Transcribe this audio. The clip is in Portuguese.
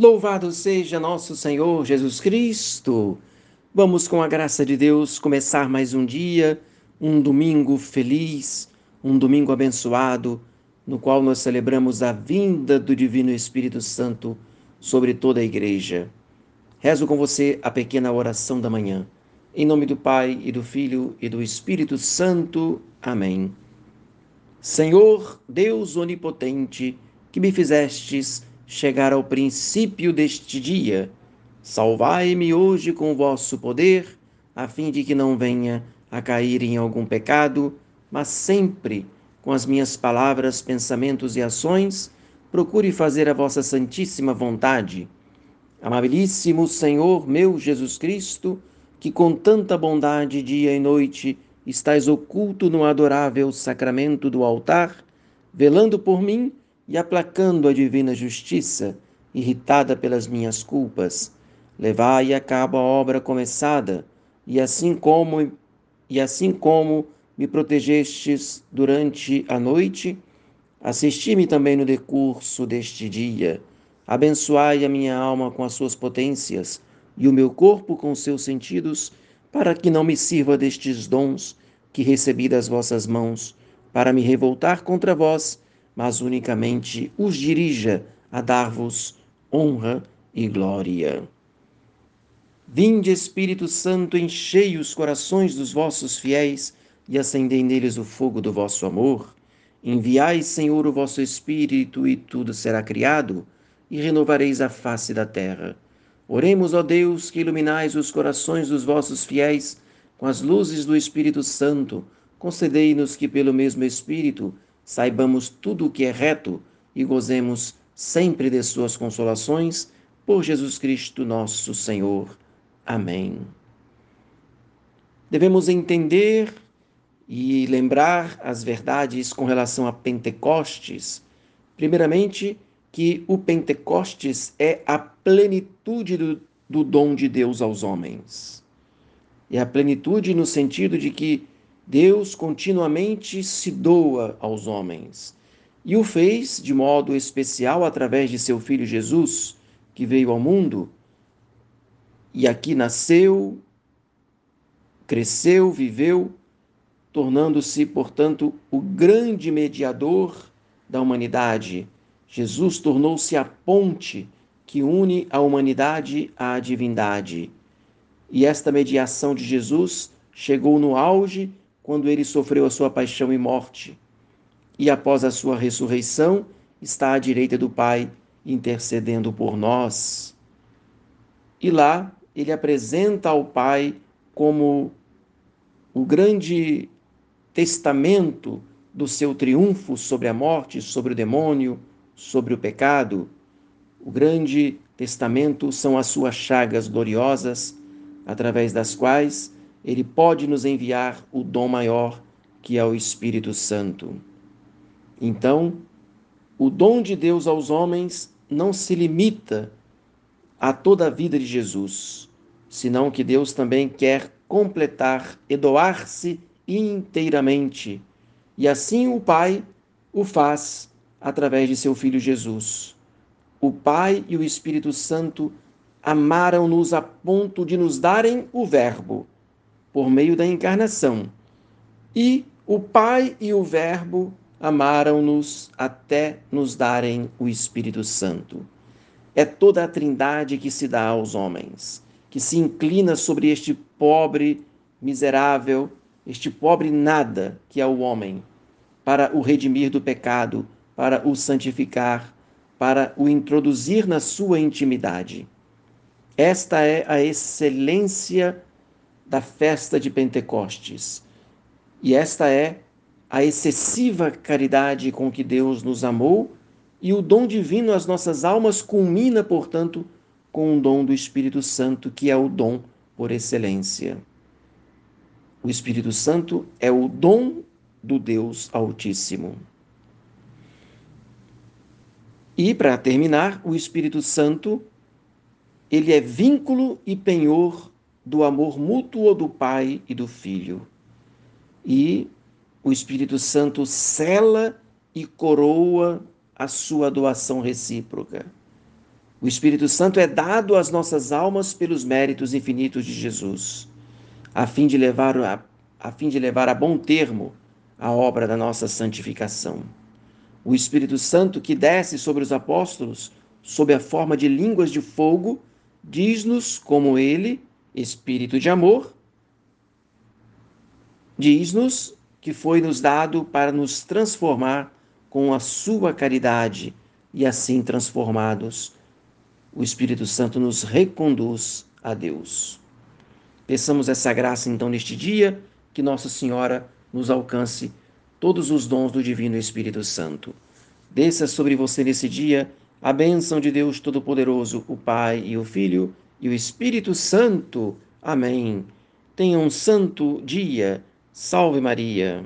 Louvado seja nosso Senhor Jesus Cristo. Vamos, com a graça de Deus, começar mais um dia, um domingo feliz, um domingo abençoado, no qual nós celebramos a vinda do Divino Espírito Santo sobre toda a igreja. Rezo com você a pequena oração da manhã. Em nome do Pai e do Filho e do Espírito Santo. Amém. Senhor, Deus onipotente, que me fizestes chegar ao princípio deste dia. Salvai-me hoje com vosso poder, a fim de que não venha a cair em algum pecado, mas sempre, com as minhas palavras, pensamentos e ações, procure fazer a vossa santíssima vontade. Amabilíssimo Senhor meu Jesus Cristo, que com tanta bondade dia e noite estás oculto no adorável sacramento do altar, velando por mim, e aplacando a divina justiça, irritada pelas minhas culpas, levai a cabo a obra começada, e assim como e assim como me protegestes durante a noite, assisti-me também no decurso deste dia. Abençoai a minha alma com as suas potências e o meu corpo com seus sentidos, para que não me sirva destes dons que recebi das vossas mãos, para me revoltar contra vós mas unicamente os dirija a dar-vos honra e glória. Vinde, Espírito Santo, enchei os corações dos vossos fiéis e acendei neles o fogo do vosso amor. Enviai, Senhor, o vosso Espírito, e tudo será criado, e renovareis a face da terra. Oremos, ó Deus, que iluminais os corações dos vossos fiéis com as luzes do Espírito Santo. Concedei-nos que, pelo mesmo Espírito, saibamos tudo o que é reto e gozemos sempre de suas consolações, por Jesus Cristo nosso Senhor. Amém. Devemos entender e lembrar as verdades com relação a Pentecostes. Primeiramente, que o Pentecostes é a plenitude do, do dom de Deus aos homens. É a plenitude no sentido de que Deus continuamente se doa aos homens e o fez de modo especial através de seu filho Jesus, que veio ao mundo e aqui nasceu, cresceu, viveu, tornando-se, portanto, o grande mediador da humanidade. Jesus tornou-se a ponte que une a humanidade à divindade. E esta mediação de Jesus chegou no auge quando ele sofreu a sua paixão e morte. E após a sua ressurreição, está à direita do Pai, intercedendo por nós. E lá ele apresenta ao Pai como o grande testamento do seu triunfo sobre a morte, sobre o demônio, sobre o pecado. O grande testamento são as suas chagas gloriosas, através das quais ele pode nos enviar o dom maior, que é o Espírito Santo. Então, o dom de Deus aos homens não se limita a toda a vida de Jesus, senão que Deus também quer completar e doar-se inteiramente. E assim o Pai o faz através de seu Filho Jesus. O Pai e o Espírito Santo amaram-nos a ponto de nos darem o Verbo por meio da encarnação. E o Pai e o Verbo amaram-nos até nos darem o Espírito Santo. É toda a Trindade que se dá aos homens, que se inclina sobre este pobre, miserável, este pobre nada que é o homem, para o redimir do pecado, para o santificar, para o introduzir na sua intimidade. Esta é a excelência da festa de Pentecostes. E esta é a excessiva caridade com que Deus nos amou, e o dom divino às nossas almas culmina, portanto, com o dom do Espírito Santo, que é o dom por excelência. O Espírito Santo é o dom do Deus Altíssimo. E, para terminar, o Espírito Santo, ele é vínculo e penhor do amor mútuo do Pai e do Filho. E o Espírito Santo cela e coroa a sua doação recíproca. O Espírito Santo é dado às nossas almas pelos méritos infinitos de Jesus, a fim de levar a, a fim de levar a bom termo a obra da nossa santificação. O Espírito Santo que desce sobre os apóstolos sob a forma de línguas de fogo, diz-nos como ele, espírito de amor, diz-nos que foi nos dado para nos transformar com a sua caridade e assim transformados o Espírito Santo nos reconduz a Deus. Peçamos essa graça então neste dia, que Nossa Senhora nos alcance todos os dons do Divino Espírito Santo. Desça sobre você nesse dia a bênção de Deus Todo-Poderoso, o Pai e o Filho e o Espírito Santo. Amém. Tenha um santo dia. Salve Maria.